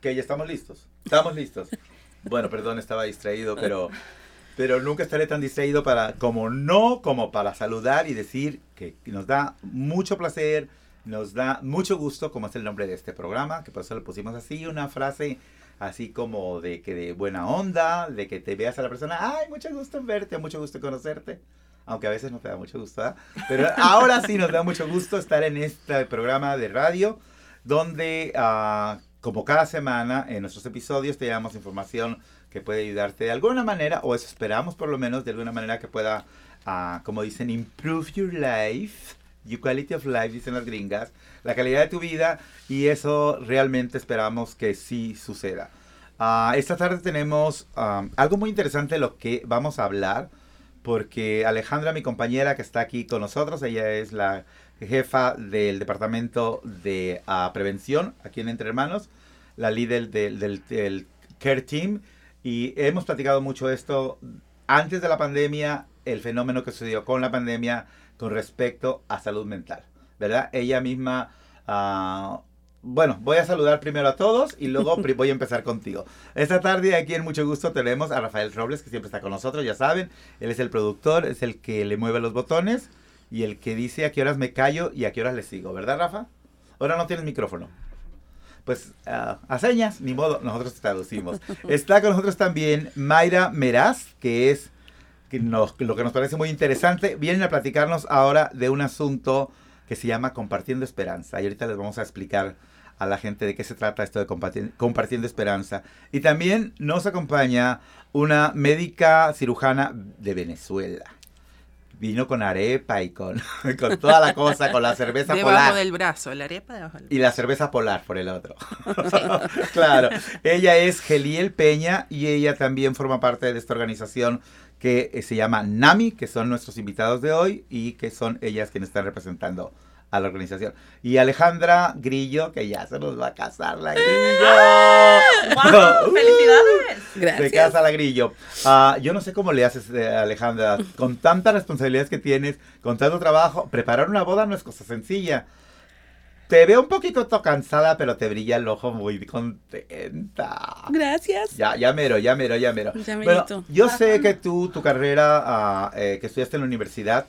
Que ya estamos listos. Estamos listos. Bueno, perdón, estaba distraído, pero, pero nunca estaré tan distraído para, como no, como para saludar y decir que nos da mucho placer, nos da mucho gusto, como es el nombre de este programa, que por eso le pusimos así, una frase así como de que de buena onda, de que te veas a la persona, ay, mucho gusto en verte, mucho gusto conocerte aunque a veces no te da mucho gusto, ¿verdad? pero ahora sí nos da mucho gusto estar en este programa de radio donde ah, como cada semana en nuestros episodios te damos información que puede ayudarte de alguna manera, o eso esperamos por lo menos de alguna manera que pueda, ah, como dicen, improve your life, your quality of life, dicen las gringas, la calidad de tu vida, y eso realmente esperamos que sí suceda. Ah, esta tarde tenemos algo muy interesante de lo que vamos a hablar porque Alejandra, mi compañera que está aquí con nosotros, ella es la jefa del departamento de ah, prevención aquí en Entre Hermanos, la líder del, del, Care Team, y hemos platicado mucho esto antes de la pandemia, el fenómeno que sucedió con la pandemia con respecto a salud mental, ¿verdad? Ella misma uh, bueno, voy a saludar primero a todos y luego voy a empezar contigo. Esta tarde aquí en Mucho Gusto tenemos a Rafael Robles, que siempre está con nosotros, ya saben. Él es el productor, es el que le mueve los botones y el que dice a qué horas me callo y a qué horas le sigo, ¿verdad, Rafa? Ahora no tienes micrófono. Pues ah, a señas, ni modo, nosotros traducimos. Está con nosotros también Mayra Meraz, que es que lo que nos parece muy interesante. Vienen a platicarnos ahora de un asunto que se llama Compartiendo Esperanza. Y ahorita les vamos a explicar a la gente de qué se trata esto de compartiendo esperanza. Y también nos acompaña una médica cirujana de Venezuela. Vino con arepa y con, con toda la cosa, con la cerveza debajo polar. del brazo, la arepa debajo del brazo. Y la cerveza polar por el otro. claro. Ella es Geliel Peña y ella también forma parte de esta organización que eh, se llama NAMI, que son nuestros invitados de hoy y que son ellas quienes están representando a la organización. Y Alejandra Grillo, que ya se nos va a casar la Grillo. ¡Wow! ¡Felicidades! Gracias. Se casa la Grillo. Uh, yo no sé cómo le haces, eh, Alejandra, con tantas responsabilidades que tienes, con tanto trabajo, preparar una boda no es cosa sencilla. Te veo un poquito cansada, pero te brilla el ojo muy contenta. Gracias. Ya, ya mero, ya mero, ya mero. Ya bueno, yo sé que tú, tu carrera uh, eh, que estudiaste en la universidad,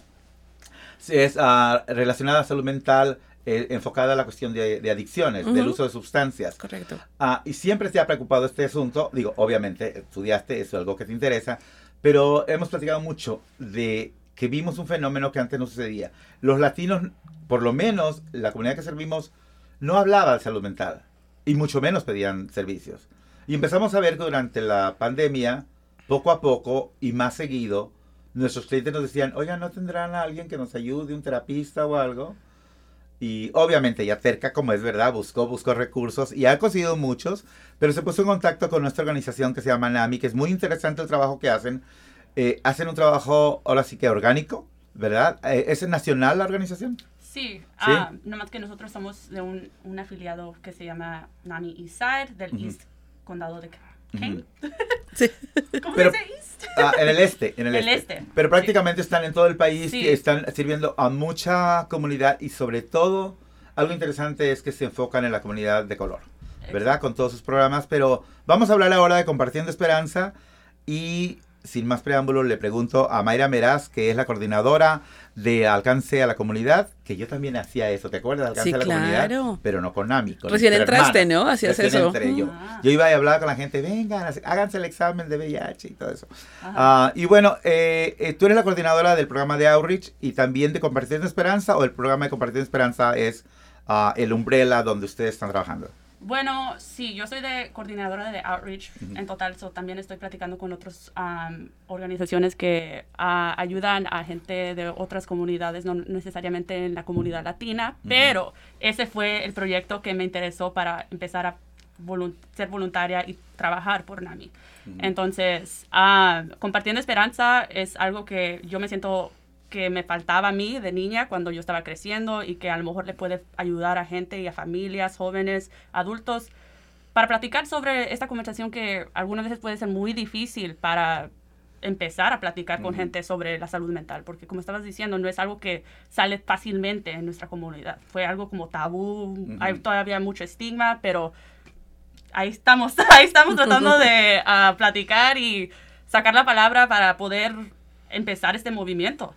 es uh, relacionada a salud mental, eh, enfocada a la cuestión de, adicciones, del uso de sustancias. Correcto. Uh, y siempre te ha preocupado este asunto. Digo, obviamente, estudiaste, eso es algo que te interesa, pero hemos platicado mucho de que vimos un fenómeno que antes no sucedía. Los latinos, por lo menos la comunidad que servimos, no hablaba de salud mental y mucho menos pedían servicios. Y empezamos a ver que durante la pandemia, poco a poco y más seguido, nuestros clientes nos decían, oigan, ¿no tendrán a alguien que nos ayude, un terapista o algo? Y obviamente ya cerca, como es verdad, buscó, buscó recursos y ha conseguido muchos, pero se puso en contacto con nuestra organización que se llama NAMI, que es muy interesante el trabajo que hacen. Eh, hacen un trabajo, ahora sí que orgánico, ¿verdad? Eh, ¿Es nacional la organización? Sí, Ah, nomás que nosotros somos de un, un, afiliado que se llama NAMI Eastside, del East Condado de Kane. sí. ¿Cómo se dice East? Ah, en el este, en el, el este. este. Pero prácticamente están en todo el país y están sirviendo a mucha comunidad y sobre todo algo interesante es que se enfocan en la comunidad de color, ¿verdad? Con todos sus programas, pero vamos a hablar ahora de Compartiendo Esperanza y sin más preámbulos, le pregunto a Mayra Meraz, que es la coordinadora de Alcance a la Comunidad, que yo también hacía eso, ¿te acuerdas? Alcance a la Comunidad, pero no con NAMI. Con Recién entraste, ¿no? Hacías eso. yo. Ah. yo iba a hablar con la gente, vengan, háganse el examen de VIH y todo eso. Uh, y bueno, eh, eh, tú eres la coordinadora del programa de Outreach y también de Compartiendo Esperanza, o el programa de Compartiendo Esperanza es uh, el umbrella donde ustedes están trabajando. Bueno, sí, yo soy de coordinadora de Outreach en total, so también estoy platicando con otras organizaciones que ah, ayudan a gente de otras comunidades, no necesariamente en la comunidad latina, pero ese fue el proyecto que me interesó para empezar a ser voluntaria y trabajar por NAMI. Entonces, ah, compartiendo esperanza es algo que yo me siento que me faltaba a mí de niña cuando yo estaba creciendo y que a lo mejor le puede ayudar a gente y a familias, jóvenes, adultos, para platicar sobre esta conversación que algunas veces puede ser muy difícil para empezar a platicar con gente sobre la salud mental, porque como estabas diciendo, no es algo que sale fácilmente en nuestra comunidad. Fue algo como tabú, hay todavía mucho estigma, pero ahí estamos, ahí estamos tratando de ah, platicar y sacar la palabra para poder empezar este movimiento.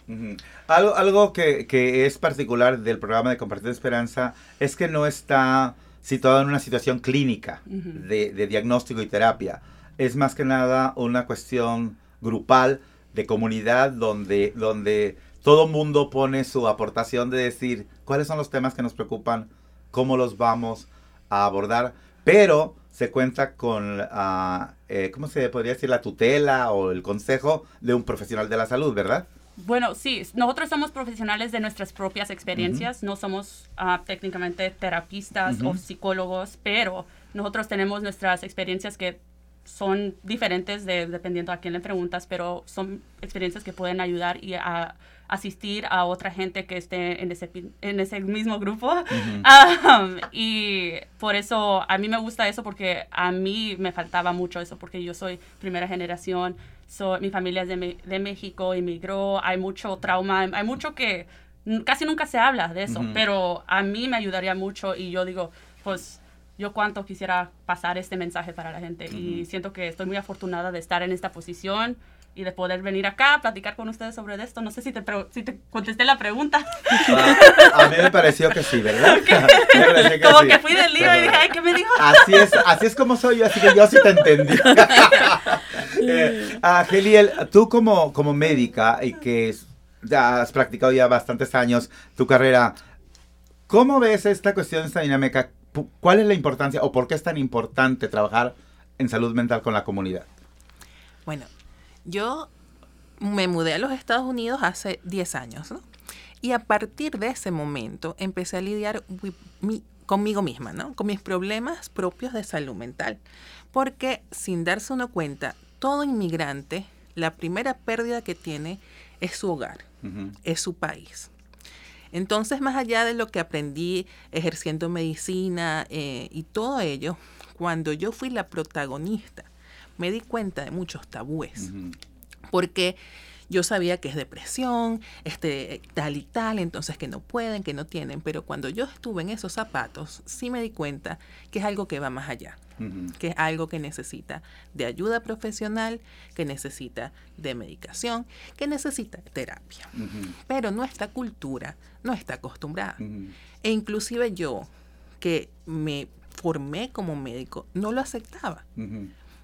Algo, algo que, que, es particular del programa de Compartir Esperanza es que no está situado en una situación clínica de, de, diagnóstico y terapia. Es más que nada una cuestión grupal, de comunidad, donde, donde todo mundo pone su aportación de decir cuáles son los temas que nos preocupan, cómo los vamos a abordar, pero se cuenta con, uh, eh, ¿cómo se podría decir? La tutela o el consejo de un profesional de la salud, ¿verdad? Bueno, sí, nosotros somos profesionales de nuestras propias experiencias, no somos uh, técnicamente terapistas o psicólogos, pero nosotros tenemos nuestras experiencias que son diferentes de, dependiendo a quién le preguntas, pero son experiencias que pueden ayudar y a asistir a otra gente que esté en ese, en ese mismo grupo. Um, y por eso a mí me gusta eso porque a mí me faltaba mucho eso porque yo soy primera generación, soy, mi familia es de, de México, emigró, hay mucho trauma, hay mucho que casi nunca se habla de eso, pero a mí me ayudaría mucho y yo digo, pues yo cuánto quisiera pasar este mensaje para la gente y siento que estoy muy afortunada de estar en esta posición y de poder venir acá a platicar con ustedes sobre esto. No sé si te, si te contesté la pregunta. Ah, a mí me pareció que sí, ¿verdad? que como que fui del lío y dije, ay, ¿qué me dijo? Así es, así es como soy yo, así que yo sí te entendí. eh, Geliel, tú como, como médica y que ya has practicado ya bastantes años tu carrera, ¿cómo ves esta cuestión, esta dinámica? ¿Cuál es la importancia o por qué es tan importante trabajar en salud mental con la comunidad? Bueno, yo me mudé a los Estados Unidos hace 10 años, ¿no? Y a partir de ese momento empecé a lidiar conmigo misma, ¿no? Con mis problemas propios de salud mental. Porque sin darse uno cuenta, todo inmigrante, la primera pérdida que tiene es su hogar, es su país. Entonces, más allá de lo que aprendí ejerciendo medicina eh, y todo ello, cuando yo fui la protagonista me di cuenta de muchos tabúes. Porque yo sabía que es depresión, este, tal y tal, entonces que no pueden, que no tienen, pero cuando yo estuve en esos zapatos, sí me di cuenta que es algo que va más allá, que es algo que necesita de ayuda profesional, que necesita de medicación, que necesita terapia. Pero nuestra cultura no está acostumbrada. E inclusive yo, que me formé como médico, no lo aceptaba.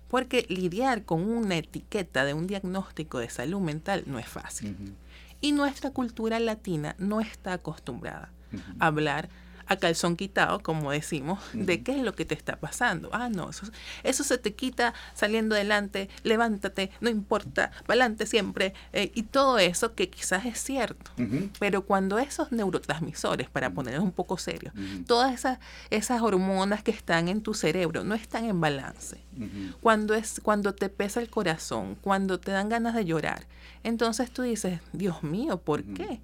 Porque lidiar con una etiqueta de un diagnóstico de salud mental no es fácil. Y nuestra cultura latina no está acostumbrada a hablar a calzón quitado, como decimos, de qué es lo que te está pasando. Ah, no, eso, eso se te quita saliendo adelante, levántate, no importa, adelante siempre, eh, y todo eso que quizás es cierto. Pero cuando esos neurotransmisores, para ponerlos un poco serios, todas esas, esas hormonas que están en tu cerebro no están en balance, cuando, es, cuando te pesa el corazón, cuando te dan ganas de llorar, entonces tú dices, Dios mío, ¿por qué?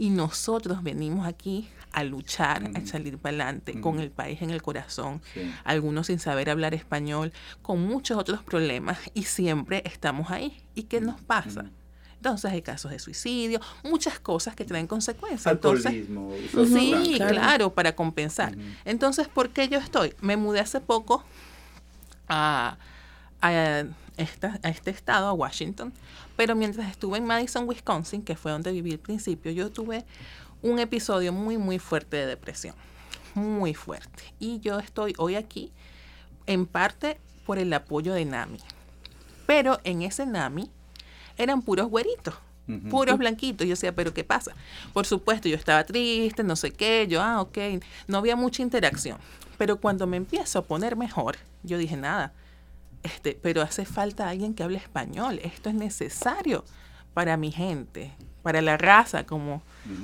Y nosotros venimos aquí a luchar, a salir para adelante, con el país en el corazón, algunos sin saber hablar español, con muchos otros problemas y siempre estamos ahí. ¿Y qué nos pasa? Entonces hay casos de suicidio, muchas cosas que traen consecuencias. Alcoholismo. sí, claro. para compensar. Entonces, ¿por qué yo estoy? Me mudé hace poco a, a a este estado, a Washington, pero mientras estuve en Madison, Wisconsin, que fue donde viví al principio, yo tuve un episodio muy, muy fuerte de depresión, muy fuerte. Y yo estoy hoy aquí en parte por el apoyo de NAMI. Pero en ese NAMI eran puros güeritos, puros blanquitos. Yo decía, pero ¿qué pasa? Por supuesto, yo estaba triste, no sé qué, yo, ah, ok, no había mucha interacción. Pero cuando me empiezo a poner mejor, yo dije, nada, este, pero hace falta alguien que hable español. Esto es necesario para mi gente, para la raza, como,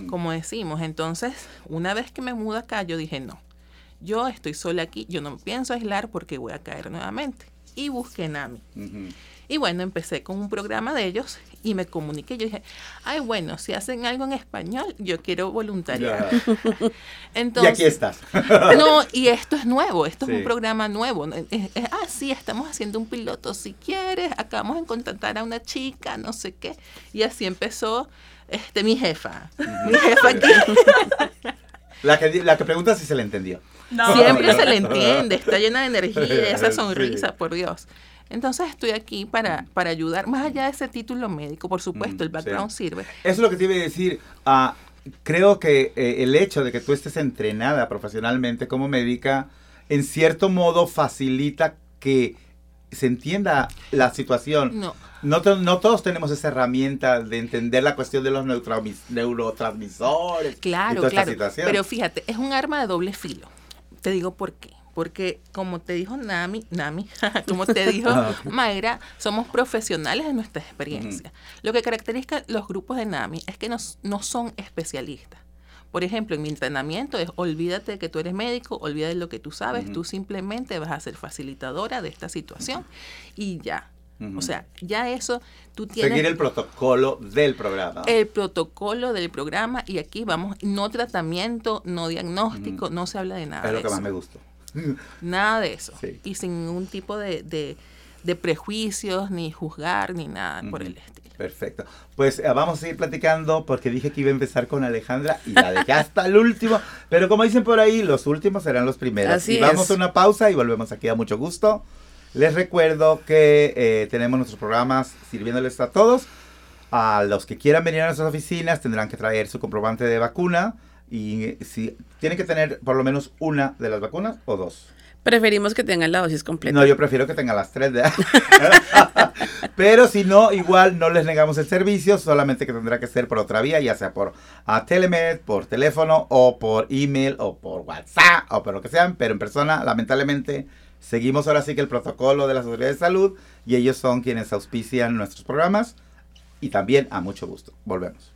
como decimos. Entonces, una vez que me mudo acá, yo dije, no, yo estoy sola aquí, yo no me pienso aislar porque voy a caer nuevamente. Y busqué NAMI. Y bueno, empecé con un programa de ellos y me comuniqué. Yo dije, ay, bueno, si hacen algo en español, yo quiero voluntariar. Entonces, y aquí estás. no, y esto es nuevo, esto es un programa nuevo. ah, sí, estamos haciendo un piloto. Si quieres, acabamos de contratar a una chica, no sé qué. Y así empezó este mi jefa. Mi jefa aquí. La que, la que pregunta si se le entendió. No. Siempre se le entiende, está llena de energía, esa Sí. sonrisa, por Dios. Entonces estoy aquí para, para ayudar, más allá de ese título médico, por supuesto, el Mm, background sí. sirve. Eso es lo que te iba a decir. Ah, creo que eh, el hecho de que tú estés entrenada profesionalmente como médica, en cierto modo facilita que se entienda la situación. No, No, to- no todos tenemos esa herramienta de entender la cuestión de los neurotransmis- neurotransmisores. y Claro, toda esta claro. situación. Pero fíjate, es un arma de doble filo. Te digo por qué. Porque como te dijo Nami, Nami, como te dijo. Mayra, somos profesionales de nuestra experiencia. Lo que caracteriza los grupos de Nami es que nos- no son especialistas. Por ejemplo, en mi entrenamiento es olvídate de que tú eres médico, olvídate de lo que tú sabes, tú simplemente vas a ser facilitadora de esta situación y ya. O sea, ya eso tú tienes Seguir el protocolo del programa. el protocolo del programa y aquí vamos, no tratamiento, no diagnóstico, no se habla de nada es lo que más me gustó. Nada de eso. Sí. Y sin ningún tipo de, de- de prejuicios, ni juzgar, ni nada por el estilo. Perfecto. Pues eh, vamos a ir platicando porque dije que iba a empezar con Alejandra y la dejé hasta el último. Pero como dicen por ahí, los últimos serán los primeros. Así y vamos es. a una pausa y volvemos aquí a mucho gusto. Les recuerdo que eh, tenemos nuestros programas sirviéndoles a todos. A los que quieran venir a nuestras oficinas tendrán que traer su comprobante de vacuna. Y eh, si tienen que tener por lo menos una de las vacunas o dos. Preferimos que tengan la dosis completa. No, yo prefiero que tenga las tres de Pero si no, igual no les negamos el servicio, solamente que tendrá que ser por otra vía, ya sea por a Telemed, por teléfono o por email o por WhatsApp o por lo que sean, pero en persona, lamentablemente, seguimos ahora sí que el protocolo de las autoridades de salud y ellos son quienes auspician nuestros programas y también a mucho gusto. Volvemos.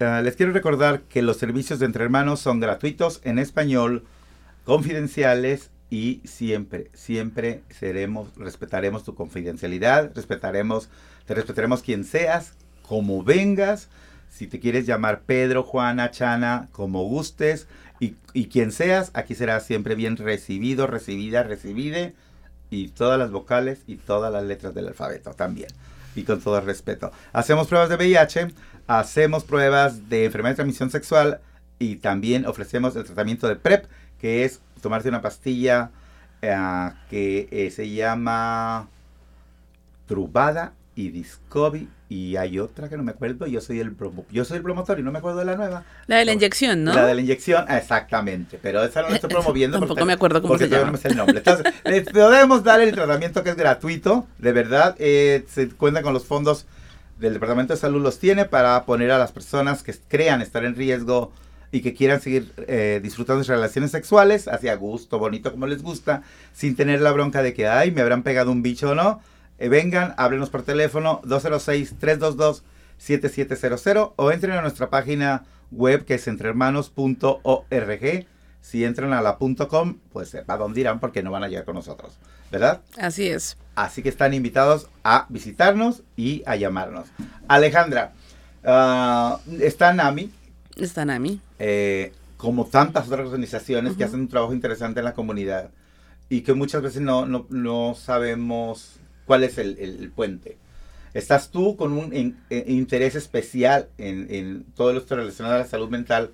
Uh, les quiero recordar que los servicios de Entre Hermanos son gratuitos en español, confidenciales y siempre, siempre seremos, respetaremos tu confidencialidad, respetaremos, te respetaremos quien seas, como vengas, si te quieres llamar Pedro, Juana, Chana, como gustes, y, y quien seas, aquí será siempre bien recibido, recibida, recibide, y todas las vocales y todas las letras del alfabeto también, y con todo respeto. Hacemos pruebas de VIH, hacemos pruebas de enfermedad de transmisión sexual, y también ofrecemos el tratamiento de PrEP, que es tomarte una pastilla eh, que eh, se llama Trubada y Discovi y hay otra que no me acuerdo, yo soy el promo- yo soy el promotor y no me acuerdo de la nueva. La de la inyección, ¿no? La de la inyección, ah, exactamente, pero esa no la estoy promoviendo Tampoco porque- me acuerdo cómo porque se llama. el nombre. Entonces, les podemos dar el tratamiento que es gratuito, de verdad, eh, se cuenta con los fondos del Departamento de Salud los tiene para poner a las personas que crean estar en riesgo y que quieran seguir eh, disfrutando de sus relaciones sexuales, hacia gusto, bonito, como les gusta, sin tener la bronca de que, ay, me habrán pegado un bicho o no. Eh, vengan, háblenos por teléfono 206-322-7700 o entren a nuestra página web que es entrehermanos.org. Si entran a la .com, pues a dónde irán porque no van a llegar con nosotros, ¿verdad? Así es. Así que están invitados a visitarnos y a llamarnos. Alejandra, ah, está NAMI, Está Nami. eh, como tantas otras organizaciones que hacen un trabajo interesante en la comunidad y que muchas veces no, no, no sabemos cuál es el, el- el puente. Estás tú con un in- eh, interés especial en, en todo esto relacionado a la salud mental,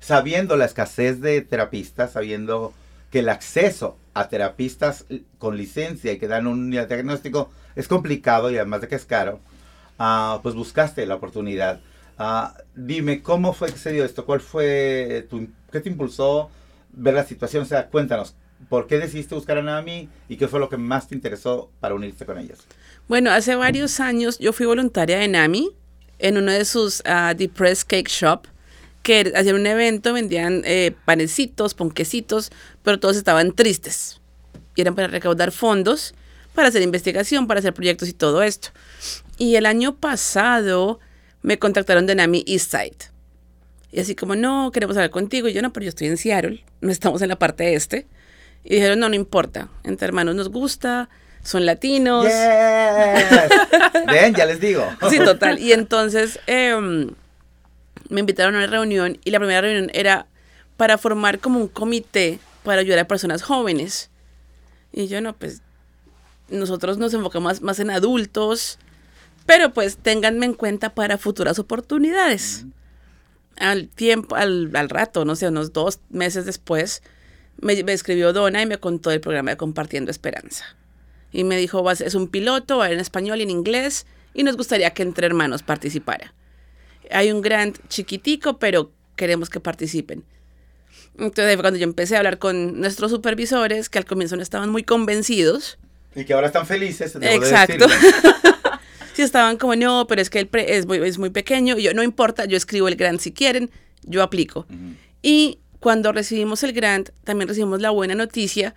sabiendo la escasez de terapistas, sabiendo que el acceso a terapistas con licencia y que dan un diagnóstico es complicado y además de que es caro, ah, pues buscaste la oportunidad. Ah, dime, ¿cómo fue que se dio esto? ¿Cuál fue tu, qué te impulsó ver la situación? O sea, cuéntanos, ¿por qué decidiste buscar a NAMI y qué fue lo que más te interesó para unirte con ellos? Bueno, hace varios años yo fui voluntaria de Nami en uno de sus ah, Depressed Cake Shop, que hacían un evento, vendían eh, panecitos, ponquecitos, pero todos estaban tristes. Y eran para recaudar fondos, para hacer investigación, para hacer proyectos y todo esto. Y el año pasado me contactaron de Nami Eastside. Y así como, no, queremos hablar contigo. Y yo, no, pero yo estoy en Seattle, no estamos en la parte este. Y dijeron, no, no importa, entre hermanos nos gusta, son latinos. Yes. Ven, ya les digo. Sí, total. Y entonces em, me invitaron a una reunión y la primera reunión era para formar como un comité para ayudar a personas jóvenes. Y yo, no, pues nosotros nos enfocamos más en adultos, pero pues ténganme en cuenta para futuras oportunidades. Al tiempo, al, al rato, no sé, unos dos meses después, me, me escribió Donna y me contó el programa de Compartiendo Esperanza. Y me dijo, "Vas- es un piloto, va en español y en inglés, y nos gustaría que entre hermanos participara. Hay un grant chiquitico, pero queremos que participen. Entonces cuando yo empecé a hablar con nuestros supervisores, que al comienzo no estaban muy convencidos. Y que ahora están felices. de Exacto. decirlo. Sí, estaban como, no, pero es que el pre- es, muy, es muy pequeño. Y yo, no importa, yo escribo el grant si quieren, yo aplico. Y cuando recibimos el grant, también recibimos la buena noticia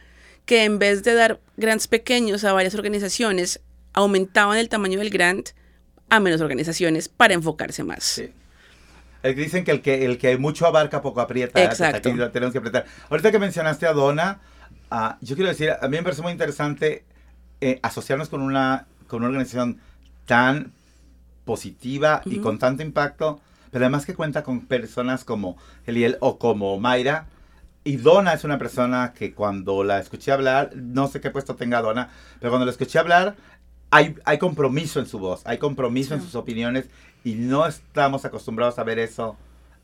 que en vez de dar grants pequeños a varias organizaciones, aumentaban el tamaño del grant a menos organizaciones para enfocarse más. Sí. Que dicen que el que el que mucho abarca poco aprieta. ¿eh? Pues Exacto. aquí tenemos que apretar. Ahorita que mencionaste a Donna, ah, yo quiero decir, a mí me parece muy interesante eh, asociarnos con una con una organización tan positiva y con tanto impacto, pero además que cuenta con personas como Eliel o como Mayra. Y Donna es una persona que cuando la escuché hablar, no sé qué puesto tenga Donna, pero cuando la escuché hablar, hay, hay compromiso en su voz, hay compromiso en Sí. sus opiniones y no estamos acostumbrados a ver eso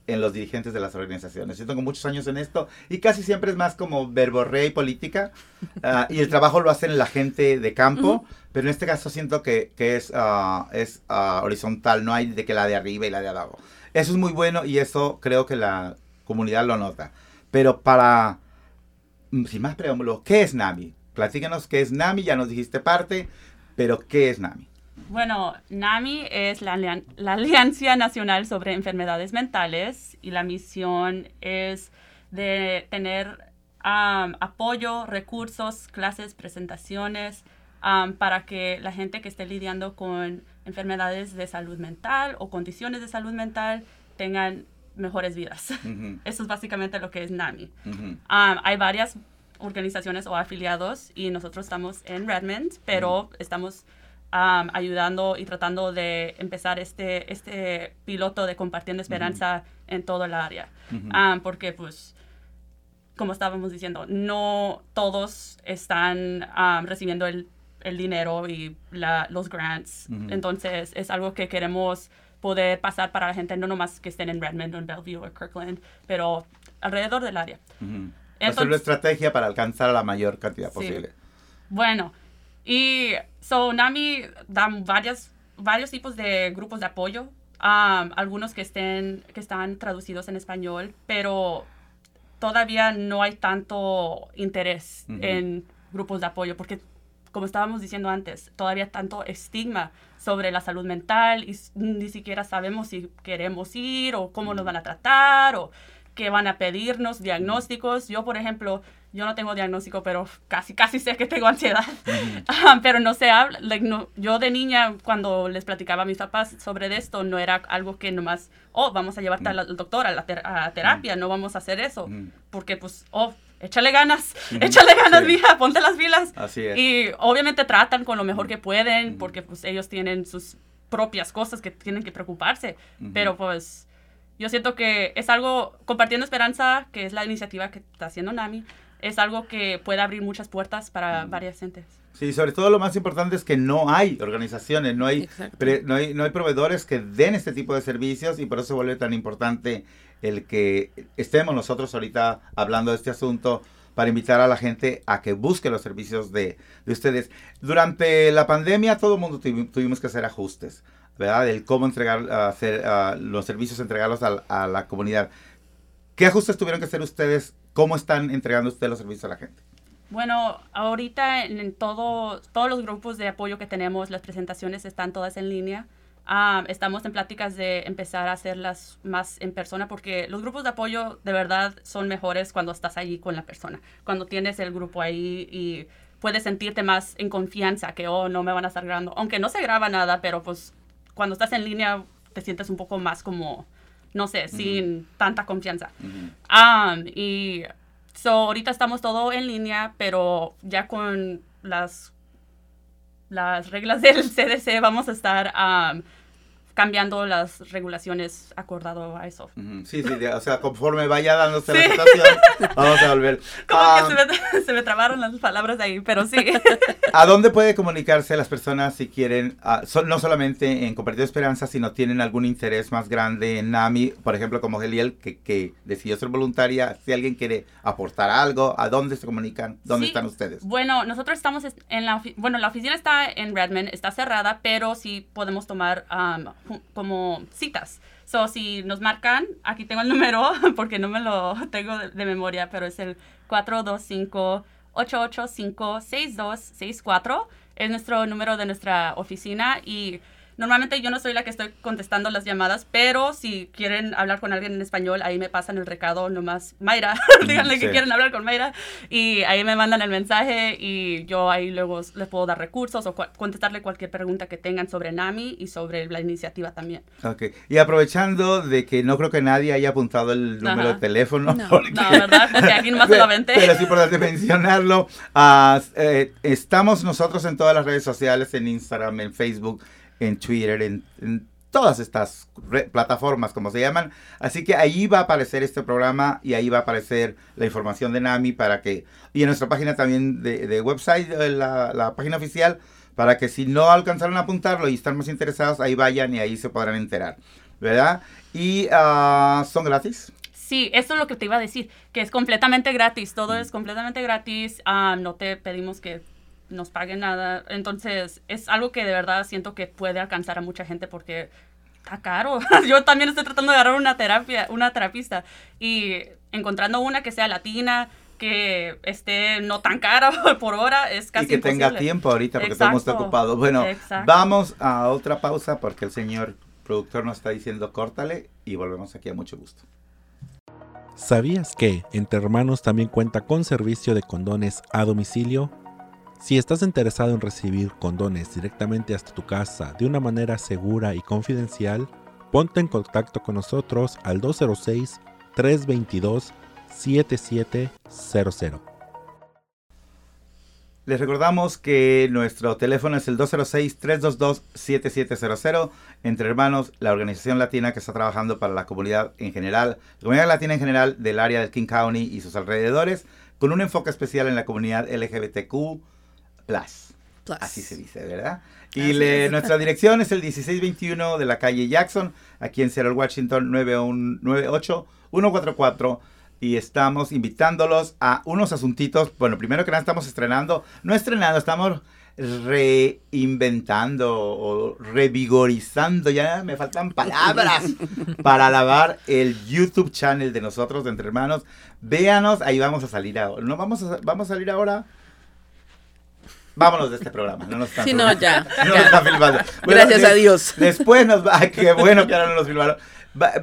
en los dirigentes de las organizaciones. Yo tengo muchos años en esto y casi siempre es más como verborrea y política ah, y el trabajo lo hacen la gente de campo, pero en este caso siento que, que es, ah, es ah, horizontal, no hay de que la de arriba y la de abajo. Eso es muy bueno y eso creo que la comunidad lo nota. Pero para, mm, sin más preámbulo, ¿qué es NAMI? Platícanos qué es NAMI, ya nos dijiste parte, pero ¿qué es NAMI? Bueno, NAMI es la, la Alianza Nacional sobre Enfermedades Mentales y la misión es de tener am, apoyo, recursos, clases, presentaciones am, para que la gente que esté lidiando con enfermedades de salud mental o condiciones de salud mental tengan mejores vidas. Ujú, Eso es básicamente lo que es NAMI. ujú. Um, hay varias organizaciones o afiliados y nosotros estamos en Redmond, pero estamos um, ayudando y tratando de empezar este, este piloto de compartiendo esperanza en toda el área. Um, porque pues, como estábamos diciendo, no todos están um, recibiendo el, el dinero y la- los grants. Entonces es algo que queremos poder pasar para la gente, no nomás que estén en Redmond o en Bellevue o Kirkland, pero alrededor del área. Hacer Entonces- una estrategia para alcanzar a la mayor cantidad Sí. posible. Bueno, y so NAMI da varias, varios tipos de grupos de apoyo, um, algunos que, estén, que están traducidos en español, pero todavía no hay tanto interés en grupos de apoyo, porque como estábamos diciendo antes, todavía tanto estigma sobre la salud mental y ni siquiera sabemos si queremos ir o cómo nos van a tratar o qué van a pedirnos, diagnósticos. Yo, por ejemplo, yo no tengo diagnóstico, pero casi, casi sé que tengo ansiedad. Ah, pero no se habla. like, no- yo de niña, cuando les platicaba a mis papás sobre esto, no era algo que nomás, oh, vamos a llevarte al doctor, a la ter- a terapia, no vamos a hacer eso. Porque, pues, oh, échale ganas, échale ganas, Sí. mija, ponte las pilas. Así es. Y obviamente tratan con lo mejor que pueden, porque pues ellos tienen sus propias cosas que tienen que preocuparse. Pero pues yo siento que es algo, compartiendo esperanza, que es la iniciativa que está haciendo NAMI, es algo que puede abrir muchas puertas para varias gentes. Sí, sobre todo lo más importante es que no hay organizaciones, no hay, pre- no hay, no hay proveedores que den este tipo de servicios y por eso se vuelve tan importante el que estemos nosotros ahorita hablando de este asunto para invitar a la gente a que busque los servicios de, de ustedes. Durante la pandemia todo el mundo tuvi- tuvimos que hacer ajustes, ¿verdad? El cómo entregar hacer, ah, los servicios, entregarlos al- a, la comunidad. ¿Qué ajustes tuvieron que hacer ustedes? ¿Cómo están entregando ustedes los servicios a la gente? Bueno, ahorita en todo, todos los grupos de apoyo que tenemos, las presentaciones están todas en línea. Ah, estamos en pláticas de empezar a hacerlas más en persona porque los grupos de apoyo de verdad son mejores cuando estás allí con la persona, cuando tienes el grupo ahí y puedes sentirte más en confianza que, oh, no me van a estar grabando, aunque no se graba nada, pero pues cuando estás en línea te sientes un poco más como no sé, sin tanta confianza. Um, y so, ahorita estamos todo en línea, pero ya con las, las reglas del CDC vamos a estar um, cambiando las regulaciones acordado a eso. Sí, sí, o sea, conforme vaya dándose la situación, vamos a volver. Como Ah, que se me, se me trabaron las palabras ahí, pero sí. ¿A dónde puede comunicarse las personas si quieren, ah, so- no solamente en Compartido Esperanza, sino tienen algún interés más grande en NAMI, por ejemplo, como Geliel, que, que decidió ser voluntaria? Si alguien quiere aportar algo, ¿a dónde se comunican? ¿Dónde Sí. están ustedes? Bueno, nosotros estamos es- en la bueno, la oficina está en Redmond, está cerrada, pero sí podemos tomar um, como citas. So, si nos marcan, aquí tengo el número, porque no me lo tengo de, de memoria, pero es el 425-885-6264. Es nuestro número de nuestra oficina y normalmente yo no soy la que estoy contestando las llamadas, pero si quieren hablar con alguien en español, ahí me pasan el recado nomás, Mayra, díganle que sí. quieren hablar con Mayra y ahí me mandan el mensaje y yo ahí luego les puedo dar recursos o cua- contestarle cualquier pregunta que tengan sobre NAMI y sobre la iniciativa también. Ok. Y aprovechando de que no creo que nadie haya apuntado el número Ajá. de teléfono. No. porque- No, ¿verdad? Porque aquí nomás solamente... Pero es importante mencionarlo. Ah, eh, estamos nosotros en todas las redes sociales, en Instagram, en Facebook, en Twitter, en, en todas estas plataformas, como se llaman. Así que ahí va a aparecer este programa y ahí va a aparecer la información de NAMI para que... Y en nuestra página también de, de website, eh, la, la página oficial, para que si no alcanzaron a apuntarlo y están más interesados, ahí vayan y ahí se podrán enterar. ¿Verdad? Y ah, son gratis. Sí, eso es lo que te iba a decir, que es completamente gratis, todo es completamente gratis, ah, no te pedimos que nos paguen nada, entonces es algo que de verdad siento que puede alcanzar a mucha gente porque está caro. Yo también estoy tratando de agarrar una terapia, una terapista y encontrando una que sea latina, que esté no tan cara por hora, es casi y que tenga tiempo ahorita porque todo el mundo está Exacto, ocupado. Bueno, exacto. vamos a otra pausa porque el señor productor nos está diciendo córtale y volvemos aquí a mucho gusto. ¿Sabías que Entre Hermanos también cuenta con servicio de condones a domicilio? Si estás interesado en recibir condones directamente hasta tu casa de una manera segura y confidencial, ponte en contacto con nosotros al 206-322-7700. Les recordamos que nuestro teléfono es el 206-322-7700. Entre Hermanos, la organización latina que está trabajando para la comunidad en general, la comunidad latina en general del área del King County y sus alrededores, con un enfoque especial en la comunidad LGBTQ. Plus. Así se dice, ¿verdad? Y le- nuestra dirección es el 1621 de la calle Jackson, aquí en Seattle, Washington, 98144. Y estamos invitándolos a unos asuntitos. Bueno, primero que nada estamos estrenando, no estrenando, estamos reinventando o revigorizando, ya me faltan palabras para alabar el YouTube channel de nosotros, de Entre Hermanos. Véanos, ahí vamos a salir ahora. ¿No vamos a, vamos a salir ahora? Vámonos de este programa. No nos están Sí, no, ya, No nos ya. están filmando. Gracias a Dios. Después nos va. Qué bueno que ahora no nos filmaron.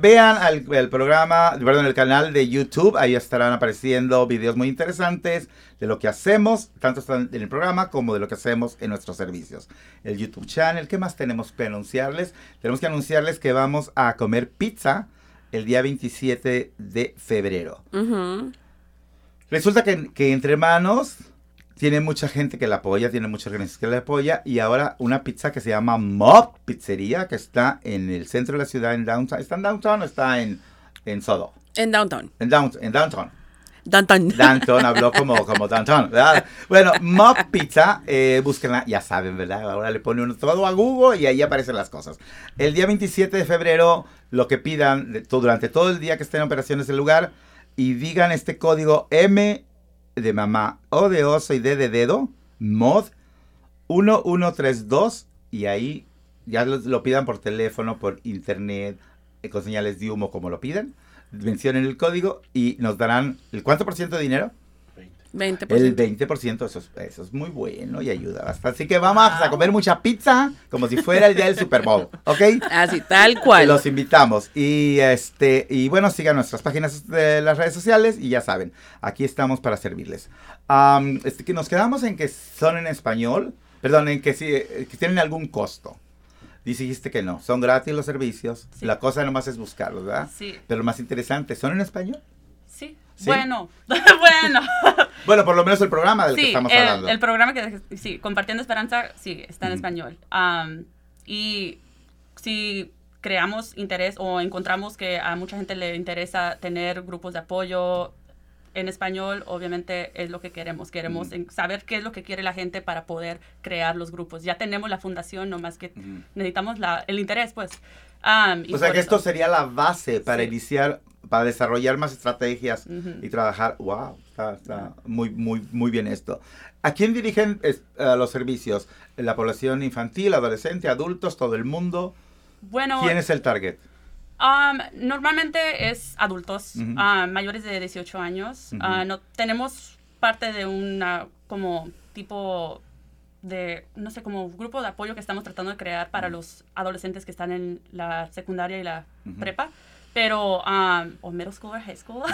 Vean al, el programa, perdón, el canal de YouTube. Ahí estarán apareciendo videos muy interesantes de lo que hacemos, tanto en el programa como de lo que hacemos en nuestros servicios. El YouTube channel. ¿Qué más tenemos que anunciarles? Tenemos que anunciarles que vamos a comer pizza el día 27 de febrero. Resulta que, que entre manos tiene mucha gente que la apoya, tiene mucha organización que la apoya y ahora una pizza que se llama Mob Pizzería que está en el centro de la ciudad en downtown. ¿Está en downtown o está en, en Sodo? En Downtown. En, down- en downtown. Downtown. Downtown habló como, como downtown, ¿verdad? Bueno, Mob Pizza, eh, búsquenla, ya saben, ¿verdad? Ahora le pone uno todo a Google y ahí aparecen las cosas. El día 27 de febrero, lo que pidan de durante todo el día que estén en operaciones el lugar y digan este código M de mamá, O de oso y de dedo, MOD 1132 y ahí ya lo, lo pidan por teléfono, por internet, eh, con señales de humo como lo pidan. Mencionen el código y nos darán el cuánto por ciento de dinero? 20%. El 20%, eso es, eso es muy bueno y ayuda bastante. Así que vamos a comer mucha pizza como si fuera el día del Super Bowl, ¿ok? Así, tal cual. Los invitamos. Y este, y bueno, sigan nuestras páginas de las redes sociales y ya saben, aquí estamos para servirles. Am, este, que nos quedamos en que son en español, perdón, en que, sí, eh, que tienen algún costo. dijiste que no, son gratis los servicios, Sí. la cosa nomás es buscarlos, ¿verdad? Sí, Pero lo más interesante, ¿son en español? sí. ¿Sí? Bueno, bueno. Bueno, por lo menos el programa del que sí, estamos el, hablando. el programa que, sí, Compartiendo Esperanza, sí, está en Ujú. español. Am, y si creamos interés o encontramos que a mucha gente le interesa tener grupos de apoyo en español, obviamente es lo que queremos. Queremos en- saber qué es lo que quiere la gente para poder crear los grupos. Ya tenemos la fundación, nomás que Ujú. necesitamos la, el interés, pues. Y O sea que eso. esto sería la base para Sí. iniciar, para desarrollar más estrategias Ujú. y trabajar. Wow, está, está muy, muy, muy bien esto. ¿A quién dirigen es- a los servicios? ¿La población infantil, adolescente, adultos, todo el mundo? Bueno, ¿Quién es el target? Um, normalmente es adultos, ah, mayores de 18 años. Ah, no, tenemos parte de una como tipo de, no sé, como grupo de apoyo que estamos tratando de crear para los adolescentes que están en la secundaria y la prepa. Pero, um, o middle school o high school.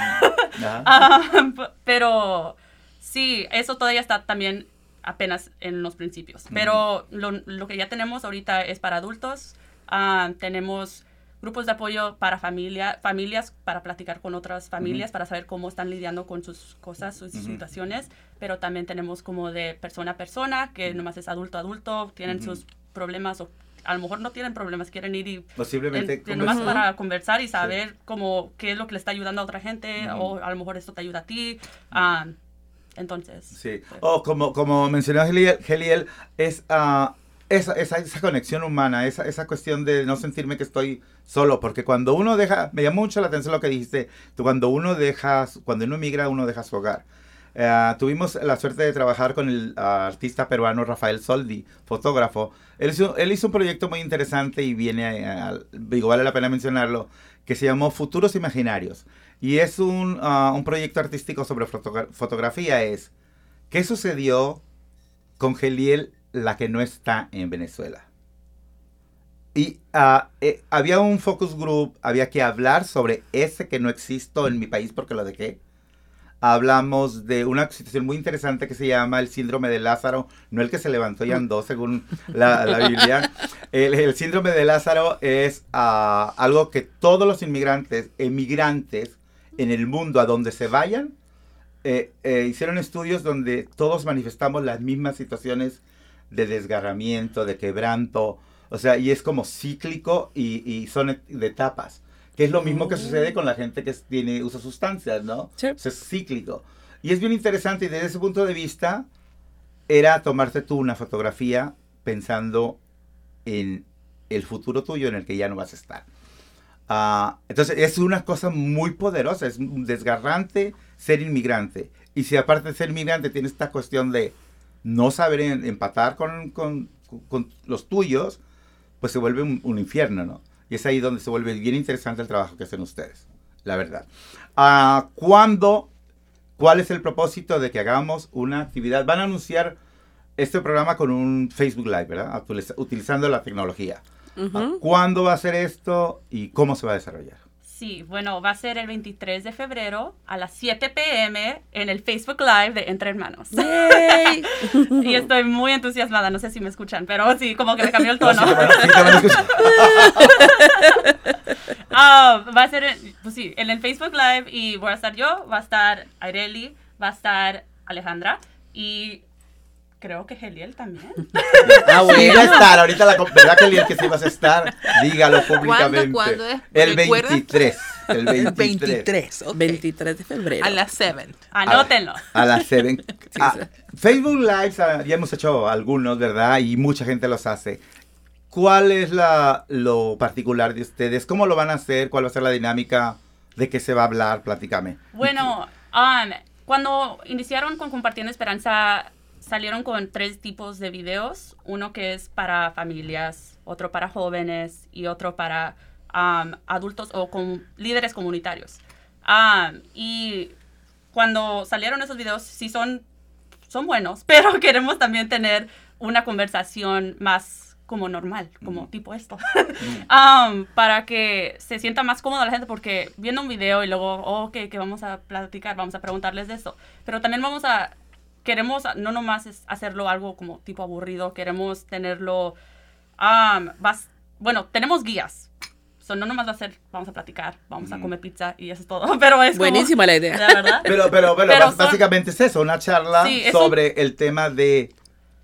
Um, pero sí, eso todavía está también apenas en los principios. Pero lo, lo que ya tenemos ahorita es para adultos. Ah, tenemos grupos de apoyo para familia, familias, para platicar con otras familias, para saber cómo están lidiando con sus cosas, sus Ujú. situaciones. Pero también tenemos como de persona a persona, que nomás es adulto a adulto, tienen sus problemas o a lo mejor no tienen problemas, quieren ir y Posiblemente. en- nomás para conversar y saber como qué es lo que le está ayudando a otra gente o a lo mejor esto te ayuda a ti. Ah, entonces. Sí. pues, O como, como mencionó Geliel, Geliel, es ah, esa, esa, esa conexión humana, esa, esa cuestión de no sentirme que estoy solo, porque cuando uno deja, me llamó mucho la atención lo que dijiste, cuando uno deja, cuando uno migra, uno deja su hogar. Eh, tuvimos la suerte de trabajar con el ah, artista peruano Rafael Soldi, fotógrafo. Él hizo, él hizo un proyecto muy interesante y viene, a- a- digo, vale la pena mencionarlo, que se llamó Futuros Imaginarios. Y es un, ah, un proyecto artístico sobre fotogra- fotografía. Es, ¿qué sucedió con Geliel, la que no está en Venezuela? Y ah, eh, había un focus group, había que hablar sobre ese que no existo en mi país porque lo dejé. Hablamos de una situación muy interesante que se llama el síndrome de Lázaro, no el que se levantó y andó según la, la Biblia. El, el síndrome de Lázaro es ah, algo que todos los inmigrantes, emigrantes en el mundo a donde se vayan, eh, eh, hicieron estudios donde todos manifestamos las mismas situaciones de desgarramiento, de quebranto, o sea, y es como cíclico y, y son de etapas, que es lo mismo que sucede con la gente que tiene usa sustancias, ¿no? Sí. O sea, es cíclico. Y es bien interesante y desde ese punto de vista era tomarte tú una fotografía pensando en el futuro tuyo en el que ya no vas a estar. Ah, entonces es una cosa muy poderosa, es desgarrante ser inmigrante. Y si aparte de ser inmigrante tienes esta cuestión de no saber empatar con, con- con los tuyos, pues se vuelve un, un infierno, ¿no? Y es ahí donde se vuelve bien interesante el trabajo que hacen ustedes, la verdad. Ah, ¿Cuándo? ¿Cuál es el propósito de que hagamos una actividad? Van a anunciar este programa con un Facebook Live, ¿verdad? Utiliza- Utilizando la tecnología. Ujú. ¿Cuándo va a ser esto y cómo se va a desarrollar? Sí, bueno, va a ser el 23 de febrero a las 7 pm en el Facebook Live de Entre Hermanos. Yay. y estoy muy entusiasmada, no sé si me escuchan, pero sí, como que me cambió el No, sí tono. sí. Ah, va a ser, en- pues sí, en el Facebook Live y voy a estar yo, va a estar Aireli, va a estar Alejandra y creo que Geliel también. Ah, Sí, bueno. va a estar. Ahorita la ¿verdad que el que sí vas a estar? Dígalo públicamente. cuándo es? El ¿Recuerdan? 23. El El 23. 23, ok. 23 de febrero. A las 7. Anótenlo. A las 7. Ah, Facebook Lives, ah, ya hemos hecho algunos, ¿verdad? Y mucha gente los hace. ¿Cuál es la, lo particular de ustedes? ¿Cómo lo van a hacer? ¿Cuál va a ser la dinámica? ¿De qué se va a hablar? Platícame. Bueno, um, cuando iniciaron con Compartiendo Esperanza, salieron con tres tipos de videos. Uno que es para familias, otro para jóvenes y otro para um, adultos o con líderes comunitarios. Um, y cuando salieron esos videos, sí son, son buenos, pero queremos también tener una conversación más como normal, como tipo esto. Um, para que se sienta más cómoda la gente, porque viendo un video y luego, oh, ok, que vamos a platicar, vamos a preguntarles de esto. Pero también vamos a, queremos no nomás es hacerlo algo como tipo aburrido, queremos tenerlo um, bas- bueno, tenemos guías. So, no nomás va a ser, vamos a platicar, vamos a Ujú. comer pizza y eso es todo. Pero es como- Buenísima la idea. Pero, pero, pero, Pero bas- son- básicamente es eso, una charla Sí, es un- sobre el tema de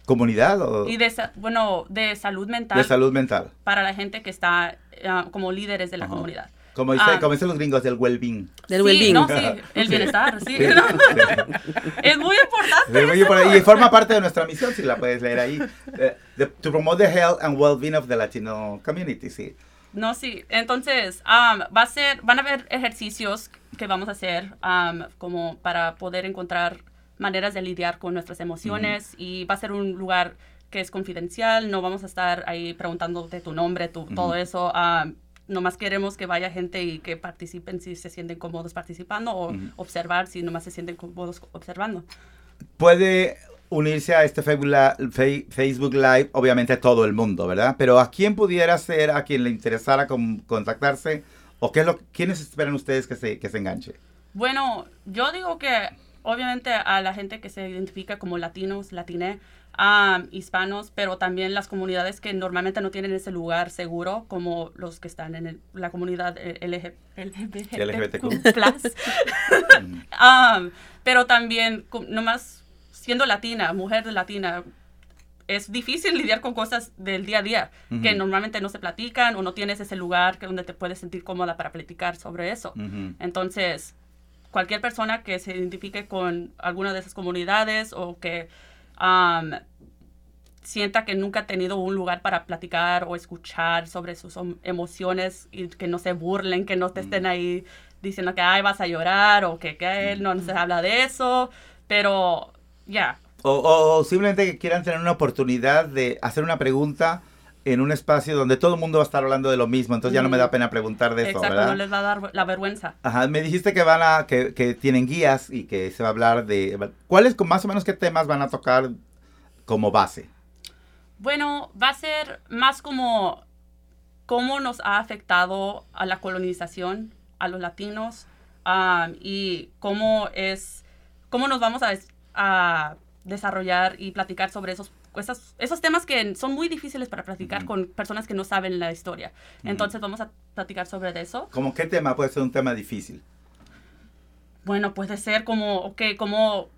comunidad o Y de, bueno, de salud mental de salud mental. para la gente que está ah, como líderes de la Ajá. comunidad. Como, dice, Ah. como dicen los gringos, del well-being. Del sí, well-being. no, sí, el bienestar, sí. Sí, ¿no? sí. Es muy importante. Por ahí, y forma parte de nuestra misión, si la puedes leer ahí. Eh, de- to promote the health and well-being of the Latino community, sí. No, sí. Entonces, am, va a ser, van a haber ejercicios que vamos a hacer am, como para poder encontrar maneras de lidiar con nuestras emociones y va a ser un lugar que es confidencial, no vamos a estar ahí preguntándote tu nombre, tu, todo eso. am, nomás queremos que vaya gente y que participen si se sienten cómodos participando o observar si nomás se sienten cómodos observando. Puede unirse a este Facebook Live, obviamente todo el mundo, ¿verdad? Pero ¿a quién pudiera ser, a quien le interesara con- contactarse? ¿O qué es lo, quiénes esperan ustedes que se, que se enganche? Bueno, yo digo que obviamente a la gente que se identifica como latinos, latine, am, hispanos, pero también las comunidades que normalmente no tienen ese lugar seguro, como los que están en el- la comunidad LG, LGBTQ. plus. Am, pero también, nomás siendo latina, mujer latina, es difícil lidiar con cosas del día a día que Ujú. normalmente no se platican o no tienes ese lugar que donde te puedes sentir cómoda para platicar sobre eso. Ujú. Entonces, cualquier persona que se identifique con alguna de esas comunidades o que am, sienta que nunca ha tenido un lugar para platicar o escuchar sobre sus emociones y que no se burlen, que no te estén ahí diciendo que ay vas a llorar o que, que no, no se habla de eso, pero ya, O, o- o simplemente que quieran tener una oportunidad de hacer una pregunta en un espacio donde todo el mundo va a estar hablando de lo mismo, entonces ya no me da pena preguntar de eso, exacto, ¿verdad? no les va a dar la vergüenza. Ajá, me dijiste que van a, que, que tienen guías y que se va a hablar de, ¿cuáles, más o menos qué temas van a tocar como base? Bueno, va a ser más como cómo nos ha afectado a la colonización, a los latinos, um, y cómo es, cómo nos vamos a, a desarrollar y platicar sobre esos, esos, esos temas que son muy difíciles para platicar Ujú. con personas que no saben la historia. Ujú. Entonces vamos a platicar sobre eso. ¿Cómo qué tema puede ser un tema difícil? Bueno, puede ser como, ok, como,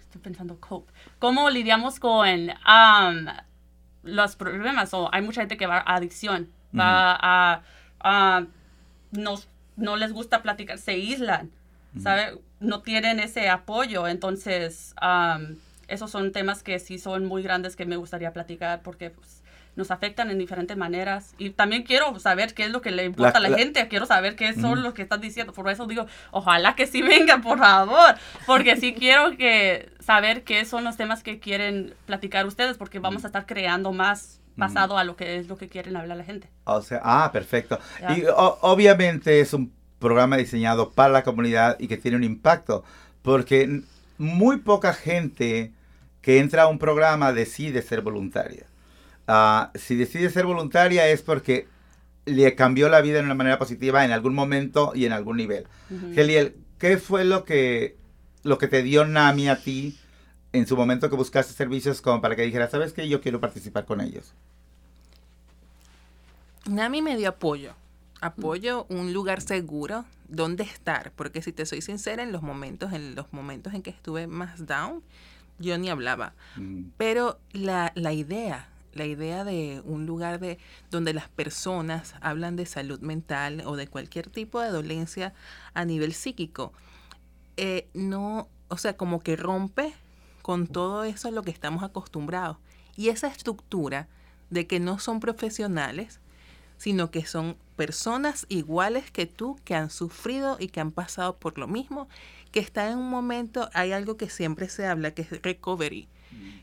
estoy pensando, cope, cómo lidiamos con um, los problemas, o hay mucha gente que va a adicción, va a, a- nos- no les gusta platicar, se aíslan, ¿sabe? No tienen ese apoyo, entonces, um, esos son temas que sí son muy grandes que me gustaría platicar porque pues, nos afectan en diferentes maneras. Y también quiero saber qué es lo que le importa La- a la la- gente, quiero saber qué son Ujú. los que están diciendo. Por eso digo, ojalá que sí vengan, por favor, porque sí quiero que saber qué son los temas que quieren platicar ustedes, porque vamos a estar creando más basado a lo que es lo que quieren hablar la gente. O sea, ah, perfecto. Y o- obviamente es un programa diseñado para la comunidad y que tiene un impacto, porque muy poca gente que entra a un programa decide ser voluntaria. Ah, si decide ser voluntaria es porque le cambió la vida de una manera positiva en algún momento y en algún nivel. Geliel, ¿qué fue lo que, lo que te dio NAMI a ti en su momento que buscaste servicios como para que dijeras, sabes que yo quiero participar con ellos? Nami me dio apoyo. Apoyo, un lugar seguro donde estar. Porque si te soy sincera, en los momentos, en los momentos en que estuve más down, yo ni hablaba. Mm, Pero la, la idea, la idea de un lugar de donde las personas hablan de salud mental o de cualquier tipo de dolencia a nivel psíquico, eh, no, o sea, como que rompe con todo eso a lo que estamos acostumbrados. Y esa estructura de que no son profesionales, sino que son personas iguales que tú, que han sufrido y que han pasado por lo mismo, que están en un momento, hay algo que siempre se habla, que es recovery,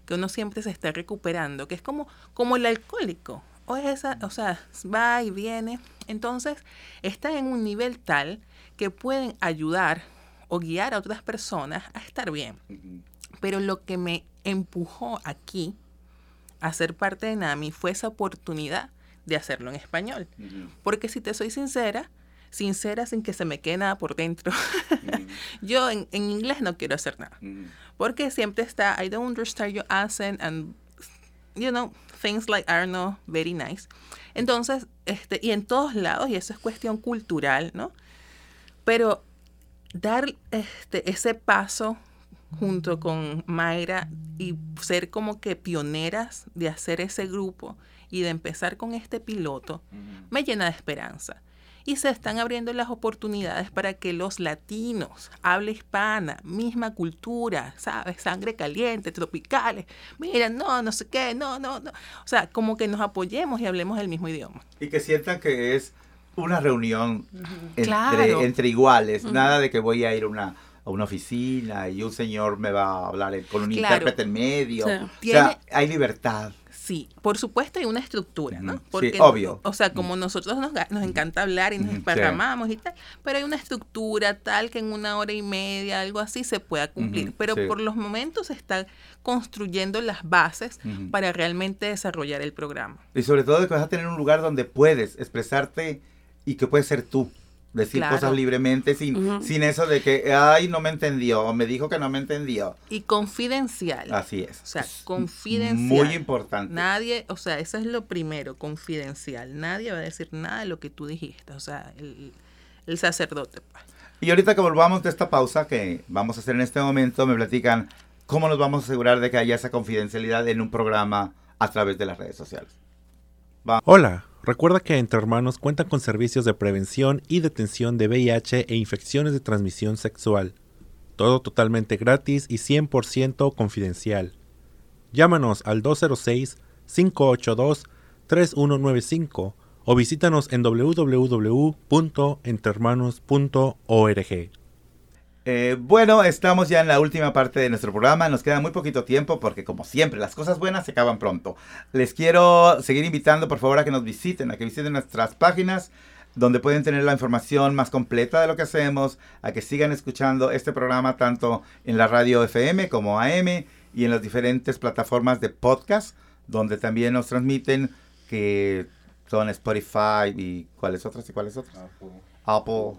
que uno siempre se está recuperando, que es como, como el alcohólico. O, es esa, o sea, va y viene. Entonces, están en un nivel tal que pueden ayudar o guiar a otras personas a estar bien. Pero lo que me empujó aquí a ser parte de NAMI fue esa oportunidad de hacerlo en español. Porque si te soy sincera, sincera sin que se me quede nada por dentro, yo en, en inglés no quiero hacer nada. Porque siempre está, I don't understand your accent and you know, things like are not very nice. Entonces, este, y en todos lados, y eso es cuestión cultural, ¿no? Pero dar este, ese paso junto con Mayra y ser como que pioneras de hacer ese grupo y de empezar con este piloto, me llena de esperanza. Y se están abriendo las oportunidades para que los latinos, habla hispana, misma cultura, ¿sabes? Sangre caliente, tropicales, miren, no, no sé qué, no, no, no. O sea, como que nos apoyemos y hablemos el mismo idioma. Y que sientan que es una reunión entre, Claro. entre iguales, nada de que voy a ir a una, a una oficina y un señor me va a hablar con un Claro. intérprete en medio. Sí. O sea, hay libertad. Sí, por supuesto hay una estructura, ¿no? Ujú, sí, obvio. O sea, como nosotros nos, nos encanta hablar y nos sí. esparramamos y tal, pero hay una estructura tal que en una hora y media, algo así, se pueda cumplir. Pero sí. por los momentos se están construyendo las bases para realmente desarrollar el programa. Y sobre todo que vas a tener un lugar donde puedes expresarte y que puedes ser tú. Decir Claro. cosas libremente sin, Ujú. sin eso de que, ay, no me entendió, o me dijo que no me entendió. Y confidencial. Así es. O sea, confidencial. Muy importante. Nadie, o sea, eso es lo primero, confidencial. Nadie va a decir nada de lo que tú dijiste. O sea, el, el sacerdote. pues. Y ahorita que volvamos de esta pausa que vamos a hacer en este momento, me platican cómo nos vamos a asegurar de que haya esa confidencialidad en un programa a través de las redes sociales. Hola, recuerda que Entre Hermanos cuenta con servicios de prevención y detención de VIH e infecciones de transmisión sexual. Todo totalmente gratis y 100% confidencial. Llámanos al 206-582-3195 o visítanos en www.entrehermanos.org. Eh, bueno, estamos ya en la última parte de nuestro programa. Nos queda muy poquito tiempo porque, como siempre, las cosas buenas se acaban pronto. Les quiero seguir invitando, por favor, a que nos visiten, a que visiten nuestras páginas donde pueden tener la información más completa de lo que hacemos, a que sigan escuchando este programa tanto en la radio FM como AM y en las diferentes plataformas de podcast, donde también nos transmiten, que son Spotify y cuáles otras y cuáles otras. Apple,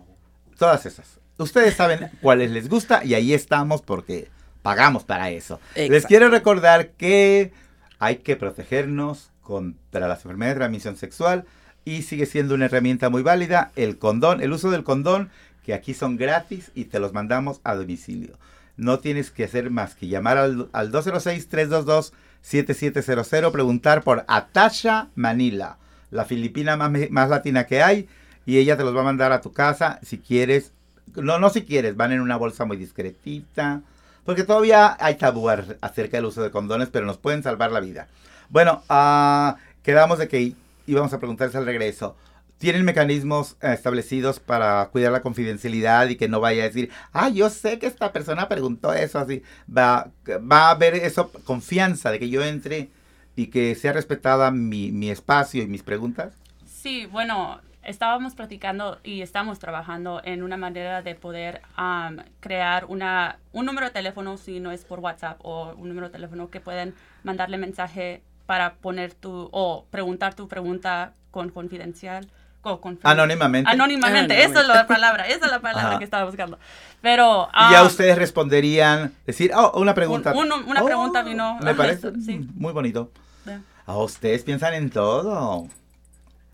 todas esas. Ustedes saben cuáles les gusta y ahí estamos porque pagamos para eso. Les quiero recordar que hay que protegernos contra las enfermedades de transmisión sexual y sigue siendo una herramienta muy válida el condón, el uso del condón, que aquí son gratis y te los mandamos a domicilio. No tienes que hacer más que llamar al, al 206-322-7700, preguntar por Atasha Manila, la filipina más, más latina que hay, y ella te los va a mandar a tu casa si quieres. No, no si quieres, van en una bolsa muy discretita, porque todavía hay tabú acerca del uso de condones, pero nos pueden salvar la vida. Bueno, ah, quedamos de que íbamos a preguntarles al regreso. ¿Tienen mecanismos eh, establecidos para cuidar la confidencialidad y que no vaya a decir, ah, yo sé que esta persona preguntó eso así? Va, va a haber eso, confianza de que yo entre y que sea respetada mi, mi espacio y mis preguntas. Sí, bueno, estábamos platicando y estamos trabajando en una manera de poder am, crear una, un número de teléfono, si no es por WhatsApp, o un número de teléfono que pueden mandarle mensaje para poner tu, o preguntar tu pregunta con confidencial. con confi- Anónimamente. Anónimamente, esa es la palabra, esa es la palabra Ajá. que estaba buscando. Pero... y ya ustedes responderían, decir, oh, una pregunta. Un- un- una pregunta vino- Me parece sí. muy bonito. eh, Ah, ustedes piensan en todo.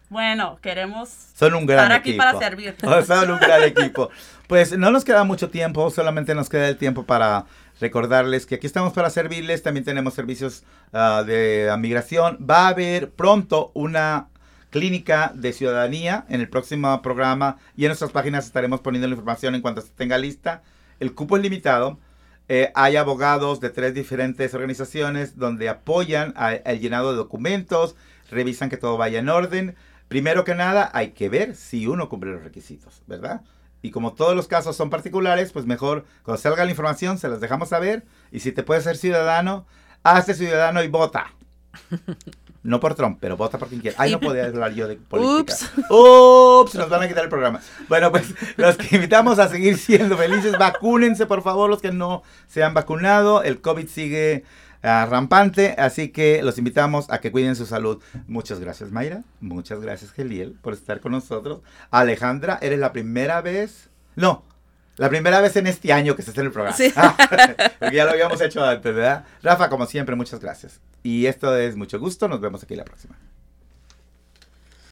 Bueno, queremos Son un gran estar aquí equipo. para servir. Son un gran equipo. Pues no nos queda mucho tiempo, solamente nos queda el tiempo para recordarles que aquí estamos para servirles. También tenemos servicios ah, de migración. Va a haber pronto una clínica de ciudadanía en el próximo programa y en nuestras páginas estaremos poniendo la información en cuanto se tenga lista. El cupo es limitado. Eh, hay abogados de tres diferentes organizaciones donde apoyan a- el llenado de documentos, revisan que todo vaya en orden. Primero que nada, hay que ver si uno cumple los requisitos, ¿verdad? Y como todos los casos son particulares, pues mejor cuando salga la información se las dejamos saber. Y si te puedes ser ciudadano, hazte ciudadano y vota. No por Trump, pero vota por quien quiera. Ay, no podía hablar yo de política. Ups, nos van a quitar el programa. Bueno, pues los que invitamos a seguir siendo felices, vacúnense por favor los que no se han vacunado. El COVID sigue ah, rampante, así que los invitamos a que cuiden su salud. Muchas gracias Mayra, muchas gracias Geliel por estar con nosotros. Alejandra, ¿eres la primera vez? No, La primera vez en este año que se hace el programa. Sí. Porque ya lo habíamos hecho antes, ¿verdad? Rafa, como siempre, muchas gracias. Y esto es mucho gusto. Nos vemos aquí la próxima.